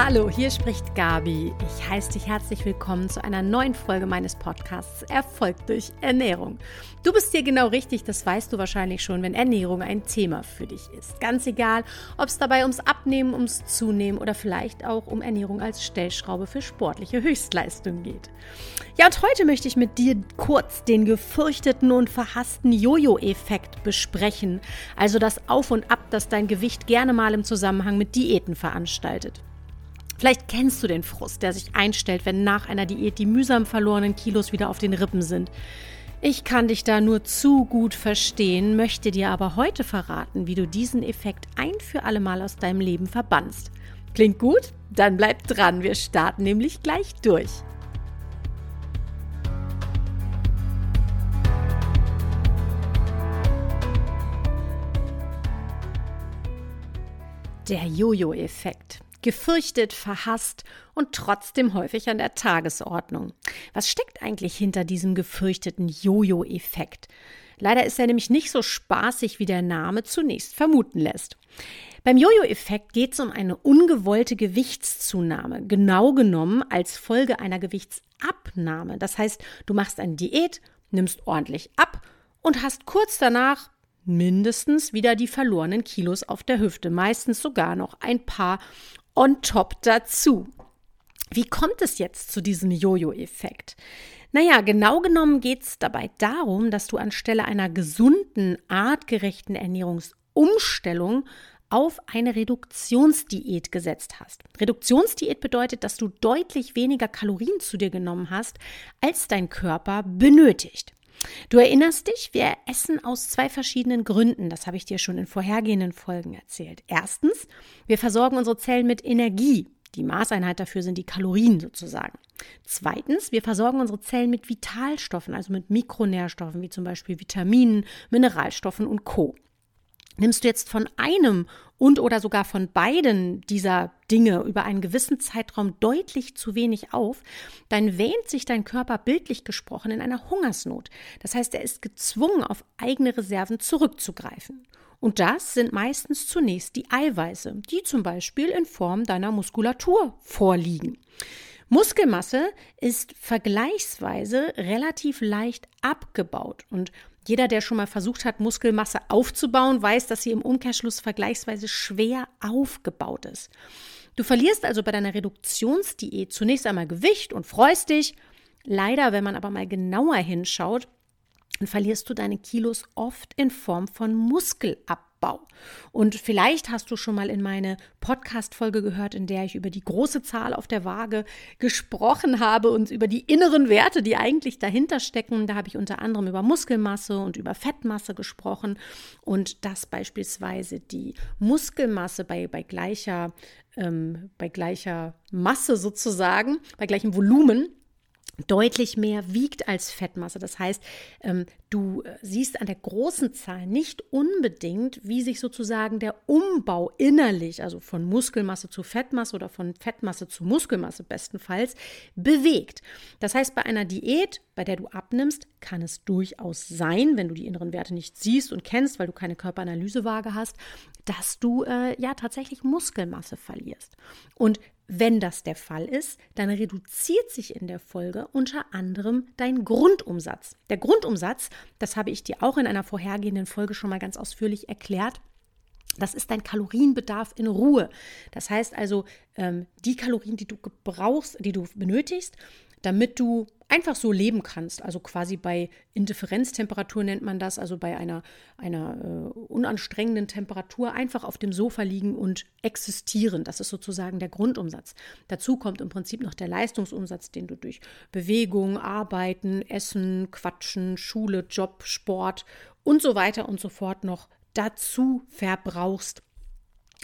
Hallo, hier spricht Gabi. Ich heiße dich herzlich willkommen zu einer neuen Folge meines Podcasts Erfolg durch Ernährung. Du bist hier genau richtig, das weißt du wahrscheinlich schon, wenn Ernährung ein Thema für dich ist. Ganz egal, ob es dabei ums Abnehmen, ums Zunehmen oder vielleicht auch um Ernährung als Stellschraube für sportliche Höchstleistung geht. Ja, und heute möchte ich mit dir kurz den gefürchteten und verhassten Jojo-Effekt besprechen. Also das Auf und Ab, das dein Gewicht gerne mal im Zusammenhang mit Diäten veranstaltet. Vielleicht kennst du den Frust, der sich einstellt, wenn nach einer Diät die mühsam verlorenen Kilos wieder auf den Rippen sind. Ich kann dich da nur zu gut verstehen, möchte dir aber heute verraten, wie du diesen Effekt ein für alle Mal aus deinem Leben verbannst. Klingt gut? Dann bleib dran, wir starten nämlich gleich durch. Der Jojo-Effekt gefürchtet, verhasst und trotzdem häufig an der Tagesordnung. Was steckt eigentlich hinter diesem gefürchteten Jojo-Effekt? Leider ist er nämlich nicht so spaßig, wie der Name zunächst vermuten lässt. Beim Jojo-Effekt geht es um eine ungewollte Gewichtszunahme, genau genommen als Folge einer Gewichtsabnahme. Das heißt, du machst eine Diät, nimmst ordentlich ab und hast kurz danach mindestens wieder die verlorenen Kilos auf der Hüfte, meistens sogar noch ein paar on top dazu. Wie kommt es jetzt zu diesem Jojo-Effekt? Naja, genau genommen geht es dabei darum, dass du anstelle einer gesunden, artgerechten Ernährungsumstellung auf eine Reduktionsdiät gesetzt hast. Reduktionsdiät bedeutet, dass du deutlich weniger Kalorien zu dir genommen hast, als dein Körper benötigt. Du erinnerst dich, wir essen aus zwei verschiedenen Gründen. Das habe ich dir schon in vorhergehenden Folgen erzählt. Erstens, wir versorgen unsere Zellen mit Energie. Die Maßeinheit dafür sind die Kalorien sozusagen. Zweitens, wir versorgen unsere Zellen mit Vitalstoffen, also mit Mikronährstoffen wie zum Beispiel Vitaminen, Mineralstoffen und Co. Nimmst du jetzt von einem und oder sogar von beiden dieser Dinge über einen gewissen Zeitraum deutlich zu wenig auf, dann wähnt sich dein Körper bildlich gesprochen in einer Hungersnot. Das heißt, er ist gezwungen, auf eigene Reserven zurückzugreifen. Und das sind meistens zunächst die Eiweiße, die zum Beispiel in Form deiner Muskulatur vorliegen. Muskelmasse ist vergleichsweise relativ leicht abgebaut und jeder, der schon mal versucht hat, Muskelmasse aufzubauen, weiß, dass sie im Umkehrschluss vergleichsweise schwer aufgebaut ist. Du verlierst also bei deiner Reduktionsdiät zunächst einmal Gewicht und freust dich. Leider, wenn man aber mal genauer hinschaut, dann verlierst du deine Kilos oft in Form von Muskelabbau. Bau. Und vielleicht hast du schon mal in meine Podcast-Folge gehört, in der ich über die große Zahl auf der Waage gesprochen habe und über die inneren Werte, die eigentlich dahinter stecken. Da habe ich unter anderem über Muskelmasse und über Fettmasse gesprochen und dass beispielsweise die Muskelmasse bei, bei gleicher ähm, bei gleicher Masse sozusagen, bei gleichem Volumen deutlich mehr wiegt als Fettmasse. Das heißt, ähm, du äh, siehst an der großen Zahl nicht unbedingt, wie sich sozusagen der Umbau innerlich, also von Muskelmasse zu Fettmasse oder von Fettmasse zu Muskelmasse bestenfalls, bewegt. Das heißt, bei einer Diät, bei der du abnimmst, kann es durchaus sein, wenn du die inneren Werte nicht siehst und kennst, weil du keine Körperanalysewaage hast, dass du äh, ja tatsächlich Muskelmasse verlierst. Und wenn das der Fall ist, dann reduziert sich in der Folge unter anderem dein Grundumsatz. Der Grundumsatz, das habe ich dir auch in einer vorhergehenden Folge schon mal ganz ausführlich erklärt, das ist dein Kalorienbedarf in Ruhe. Das heißt also, ähm, die Kalorien, die du brauchst, die du benötigst, damit du einfach so leben kannst. Also quasi bei Indifferenztemperatur nennt man das, also bei einer, einer äh, unanstrengenden Temperatur einfach auf dem Sofa liegen und existieren. Das ist sozusagen der Grundumsatz. Dazu kommt im Prinzip noch der Leistungsumsatz, den du durch Bewegung, Arbeiten, Essen, Quatschen, Schule, Job, Sport und so weiter und so fort noch dazu verbrauchst.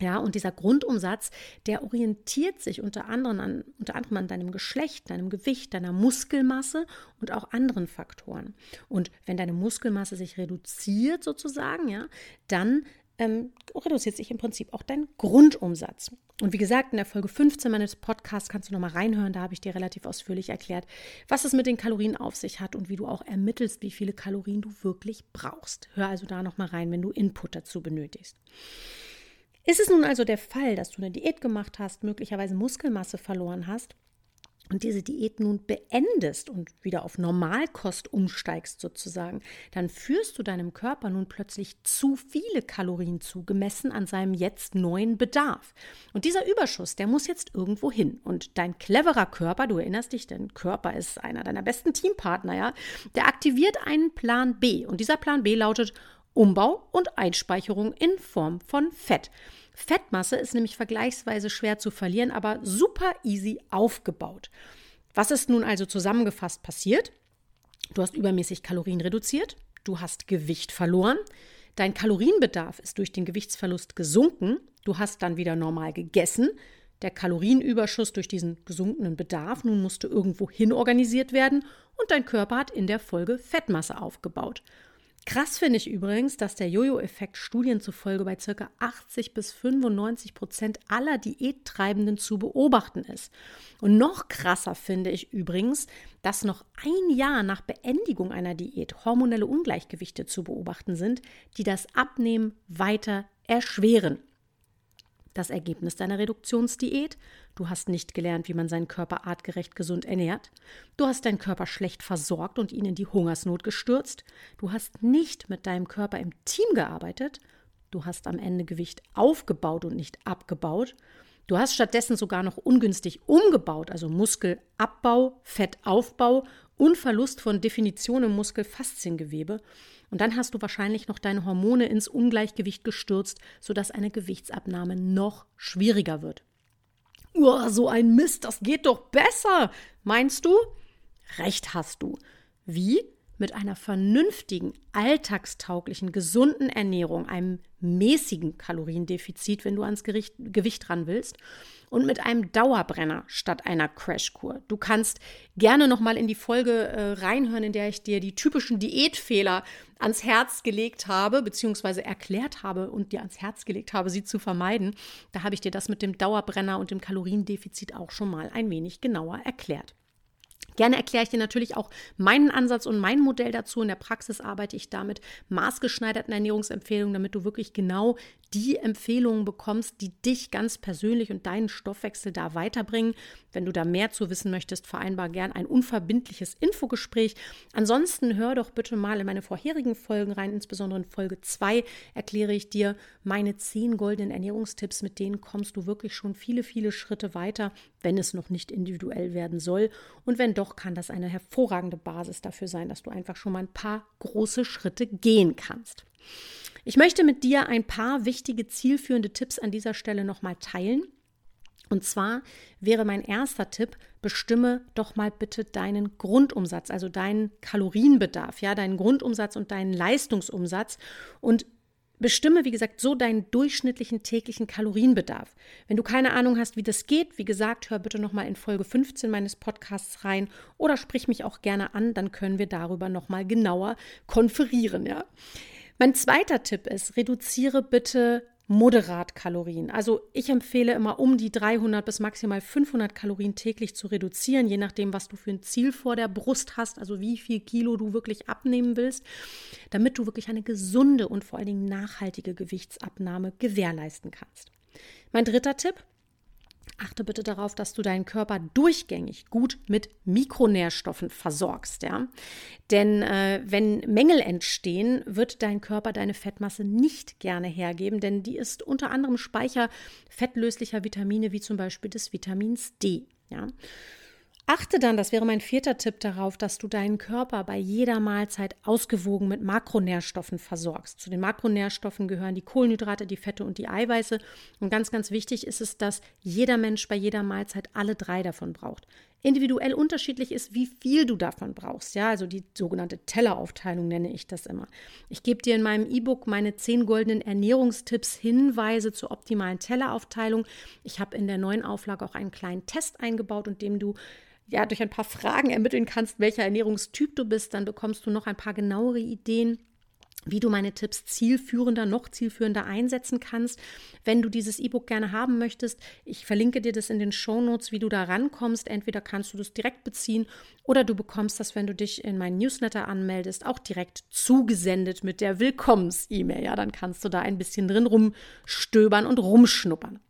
Ja, und dieser Grundumsatz, der orientiert sich unter anderem, an, unter anderem an deinem Geschlecht, deinem Gewicht, deiner Muskelmasse und auch anderen Faktoren. Und wenn deine Muskelmasse sich reduziert sozusagen, ja, dann ähm, reduziert sich im Prinzip auch dein Grundumsatz. Und wie gesagt, in der Folge 15 meines Podcasts kannst du nochmal reinhören, da habe ich dir relativ ausführlich erklärt, was es mit den Kalorien auf sich hat und wie du auch ermittelst, wie viele Kalorien du wirklich brauchst. Hör also da nochmal rein, wenn du Input dazu benötigst. Ist es nun also der Fall, dass du eine Diät gemacht hast, möglicherweise Muskelmasse verloren hast und diese Diät nun beendest und wieder auf Normalkost umsteigst sozusagen, dann führst du deinem Körper nun plötzlich zu viele Kalorien zu, gemessen an seinem jetzt neuen Bedarf. Und dieser Überschuss, der muss jetzt irgendwo hin. Und dein cleverer Körper, du erinnerst dich, dein Körper ist einer deiner besten Teampartner, ja, der aktiviert einen Plan B. Und dieser Plan B lautet Umbau und Einspeicherung in Form von Fett. Fettmasse ist nämlich vergleichsweise schwer zu verlieren, aber super easy aufgebaut. Was ist nun also zusammengefasst passiert? Du hast übermäßig Kalorien reduziert, du hast Gewicht verloren, dein Kalorienbedarf ist durch den Gewichtsverlust gesunken, du hast dann wieder normal gegessen, der Kalorienüberschuss durch diesen gesunkenen Bedarf nun musste irgendwo hin organisiert werden und dein Körper hat in der Folge Fettmasse aufgebaut. Krass finde ich übrigens, dass der Jojo-Effekt Studien zufolge bei ca. 80 bis 95 Prozent aller Diättreibenden zu beobachten ist. Und noch krasser finde ich übrigens, dass noch ein Jahr nach Beendigung einer Diät hormonelle Ungleichgewichte zu beobachten sind, die das Abnehmen weiter erschweren. Das Ergebnis deiner Reduktionsdiät? Du hast nicht gelernt, wie man seinen Körper artgerecht gesund ernährt. Du hast deinen Körper schlecht versorgt und ihn in die Hungersnot gestürzt. Du hast nicht mit deinem Körper im Team gearbeitet. Du hast am Ende Gewicht aufgebaut und nicht abgebaut. Du hast stattdessen sogar noch ungünstig umgebaut, also Muskelabbau, Fettaufbau und Verlust von Definition im Muskelfasziengewebe. Und dann hast du wahrscheinlich noch deine Hormone ins Ungleichgewicht gestürzt, sodass eine Gewichtsabnahme noch schwieriger wird. Oh, so ein Mist, das geht doch besser, meinst du? Recht hast du. Wie? Mit einer vernünftigen, alltagstauglichen, gesunden Ernährung, einem mäßigen Kaloriendefizit, wenn du ans Gericht, Gewicht ran willst, und mit einem Dauerbrenner statt einer Crashkur. Du kannst gerne noch mal in die Folge äh, reinhören, in der ich dir die typischen Diätfehler ans Herz gelegt habe, beziehungsweise erklärt habe und dir ans Herz gelegt habe, sie zu vermeiden. Da habe ich dir das mit dem Dauerbrenner und dem Kaloriendefizit auch schon mal ein wenig genauer erklärt. Gerne erkläre ich dir natürlich auch meinen Ansatz und mein Modell dazu. In der Praxis arbeite ich damit maßgeschneiderten Ernährungsempfehlungen, damit du wirklich genau die Empfehlungen bekommst, die dich ganz persönlich und deinen Stoffwechsel da weiterbringen. Wenn du da mehr zu wissen möchtest, vereinbar gern ein unverbindliches Infogespräch. Ansonsten hör doch bitte mal in meine vorherigen Folgen rein, insbesondere in Folge 2 erkläre ich dir meine zehn goldenen Ernährungstipps, mit denen kommst du wirklich schon viele, viele Schritte weiter, wenn es noch nicht individuell werden soll. Und wenn doch, kann das eine hervorragende Basis dafür sein, dass du einfach schon mal ein paar große Schritte gehen kannst. Ich möchte mit dir ein paar wichtige zielführende Tipps an dieser Stelle nochmal teilen. Und zwar wäre mein erster Tipp, bestimme doch mal bitte deinen Grundumsatz, also deinen Kalorienbedarf, ja, deinen Grundumsatz und deinen Leistungsumsatz und Bestimme, wie gesagt, so deinen durchschnittlichen täglichen Kalorienbedarf. Wenn du keine Ahnung hast, wie das geht, wie gesagt, hör bitte nochmal in Folge 15 meines Podcasts rein oder sprich mich auch gerne an, dann können wir darüber nochmal genauer konferieren, ja. Mein zweiter Tipp ist, reduziere bitte moderat Kalorien. Also ich empfehle immer um die 300 bis maximal 500 Kalorien täglich zu reduzieren, je nachdem, was du für ein Ziel vor der Brust hast, also wie viel Kilo du wirklich abnehmen willst, damit du wirklich eine gesunde und vor allen Dingen nachhaltige Gewichtsabnahme gewährleisten kannst. Mein dritter Tipp, Achte bitte darauf, dass du deinen Körper durchgängig gut mit Mikronährstoffen versorgst, ja. Denn äh, wenn Mängel entstehen, wird dein Körper deine Fettmasse nicht gerne hergeben, denn die ist unter anderem Speicher fettlöslicher Vitamine wie zum Beispiel des Vitamins D, ja. Achte dann, das wäre mein vierter Tipp darauf, dass du deinen Körper bei jeder Mahlzeit ausgewogen mit Makronährstoffen versorgst. Zu den Makronährstoffen gehören die Kohlenhydrate, die Fette und die Eiweiße. Und ganz, ganz wichtig ist es, dass jeder Mensch bei jeder Mahlzeit alle drei davon braucht. Individuell unterschiedlich ist, wie viel du davon brauchst. Ja, also die sogenannte Telleraufteilung nenne ich das immer. Ich gebe dir in meinem E-Book meine zehn goldenen Ernährungstipps, Hinweise zur optimalen Telleraufteilung. Ich habe in der neuen Auflage auch einen kleinen Test eingebaut, und dem du ja, durch ein paar Fragen ermitteln kannst, welcher Ernährungstyp du bist, dann bekommst du noch ein paar genauere Ideen wie du meine Tipps zielführender, noch zielführender einsetzen kannst. Wenn du dieses E-Book gerne haben möchtest, ich verlinke dir das in den Show Notes, wie du da rankommst. Entweder kannst du das direkt beziehen oder du bekommst das, wenn du dich in meinen Newsletter anmeldest, auch direkt zugesendet mit der Willkommens-E-Mail. Ja, dann kannst du da ein bisschen drin rumstöbern und rumschnuppern.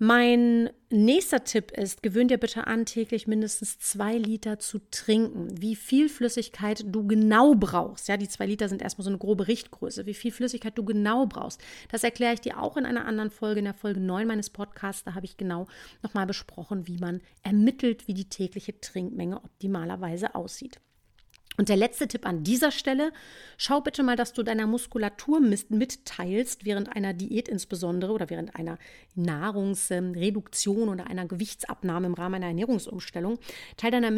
Mein nächster Tipp ist, gewöhn dir bitte an, täglich mindestens zwei Liter zu trinken. Wie viel Flüssigkeit du genau brauchst, ja, die zwei Liter sind erstmal so eine grobe Richtgröße, wie viel Flüssigkeit du genau brauchst, das erkläre ich dir auch in einer anderen Folge, in der Folge 9 meines Podcasts. Da habe ich genau nochmal besprochen, wie man ermittelt, wie die tägliche Trinkmenge optimalerweise aussieht. Und der letzte Tipp an dieser Stelle, schau bitte mal, dass du deiner Muskulatur mitteilst, während einer Diät insbesondere oder während einer Nahrungsreduktion oder einer Gewichtsabnahme im Rahmen einer Ernährungsumstellung, teil deiner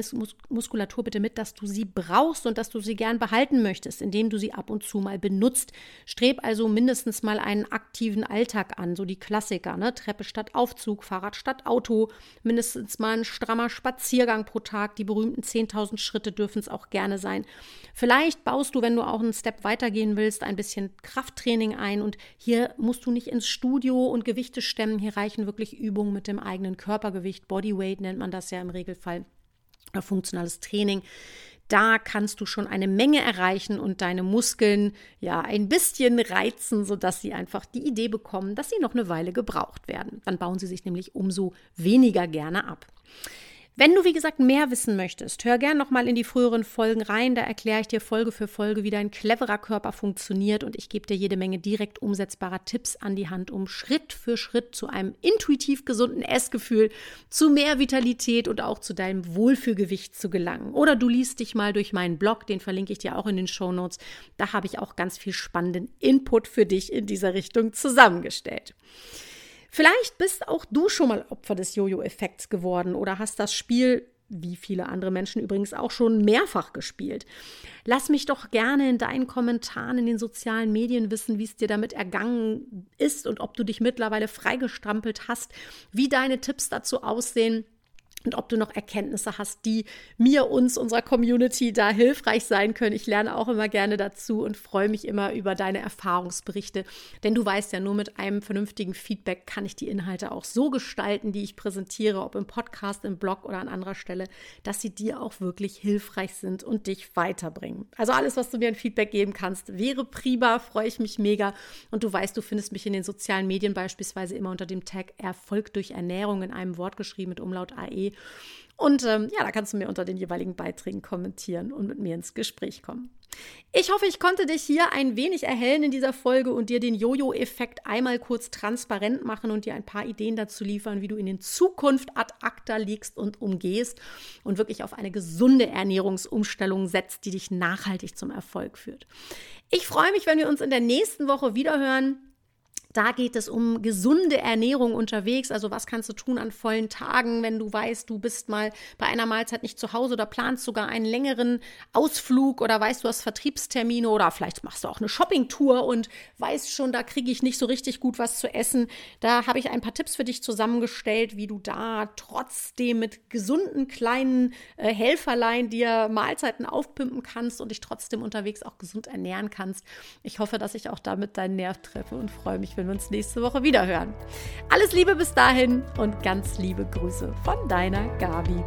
Muskulatur bitte mit, dass du sie brauchst und dass du sie gern behalten möchtest, indem du sie ab und zu mal benutzt. Streb also mindestens mal einen aktiven Alltag an, so die Klassiker, ne? Treppe statt Aufzug, Fahrrad statt Auto, mindestens mal ein strammer Spaziergang pro Tag, die berühmten 10.000 Schritte dürfen es auch gerne sein sein. Vielleicht baust du, wenn du auch einen Step weitergehen willst, ein bisschen Krafttraining ein und hier musst du nicht ins Studio und Gewichte stemmen. Hier reichen wirklich Übungen mit dem eigenen Körpergewicht. Bodyweight nennt man das ja im Regelfall. Oder funktionales Training. Da kannst du schon eine Menge erreichen und deine Muskeln ja ein bisschen reizen, sodass sie einfach die Idee bekommen, dass sie noch eine Weile gebraucht werden. Dann bauen sie sich nämlich umso weniger gerne ab. Wenn du, wie gesagt, mehr wissen möchtest, hör gern nochmal in die früheren Folgen rein. Da erkläre ich dir Folge für Folge, wie dein cleverer Körper funktioniert und ich gebe dir jede Menge direkt umsetzbarer Tipps an die Hand, um Schritt für Schritt zu einem intuitiv gesunden Essgefühl, zu mehr Vitalität und auch zu deinem Wohlfühlgewicht zu gelangen. Oder du liest dich mal durch meinen Blog, den verlinke ich dir auch in den Show Notes. Da habe ich auch ganz viel spannenden Input für dich in dieser Richtung zusammengestellt. Vielleicht bist auch du schon mal Opfer des Jojo-Effekts geworden oder hast das Spiel wie viele andere Menschen übrigens auch schon mehrfach gespielt. Lass mich doch gerne in deinen Kommentaren in den sozialen Medien wissen, wie es dir damit ergangen ist und ob du dich mittlerweile freigestrampelt hast, wie deine Tipps dazu aussehen und ob du noch Erkenntnisse hast, die mir, uns, unserer Community da hilfreich sein können. Ich lerne auch immer gerne dazu und freue mich immer über deine Erfahrungsberichte, denn du weißt ja, nur mit einem vernünftigen Feedback kann ich die Inhalte auch so gestalten, die ich präsentiere, ob im Podcast, im Blog oder an anderer Stelle, dass sie dir auch wirklich hilfreich sind und dich weiterbringen. Also alles, was du mir ein Feedback geben kannst, wäre prima, freue ich mich mega. Und du weißt, du findest mich in den sozialen Medien beispielsweise immer unter dem Tag Erfolg durch Ernährung in einem Wort geschrieben mit Umlaut AE und ähm, ja, da kannst du mir unter den jeweiligen Beiträgen kommentieren und mit mir ins Gespräch kommen. Ich hoffe, ich konnte dich hier ein wenig erhellen in dieser Folge und dir den Jojo-Effekt einmal kurz transparent machen und dir ein paar Ideen dazu liefern, wie du ihn in Zukunft ad acta legst und umgehst und wirklich auf eine gesunde Ernährungsumstellung setzt, die dich nachhaltig zum Erfolg führt. Ich freue mich, wenn wir uns in der nächsten Woche wiederhören. Da geht es um gesunde Ernährung unterwegs. Also was kannst du tun an vollen Tagen, wenn du weißt, du bist mal bei einer Mahlzeit nicht zu Hause oder planst sogar einen längeren Ausflug oder weißt, du hast Vertriebstermine oder vielleicht machst du auch eine Shoppingtour und weißt schon, da kriege ich nicht so richtig gut was zu essen. Da habe ich ein paar Tipps für dich zusammengestellt, wie du da trotzdem mit gesunden kleinen äh, Helferlein dir Mahlzeiten aufpimpen kannst und dich trotzdem unterwegs auch gesund ernähren kannst. Ich hoffe, dass ich auch damit deinen Nerv treffe und freue mich, wenn wir uns nächste Woche wieder hören. Alles Liebe bis dahin und ganz liebe Grüße von deiner Gabi.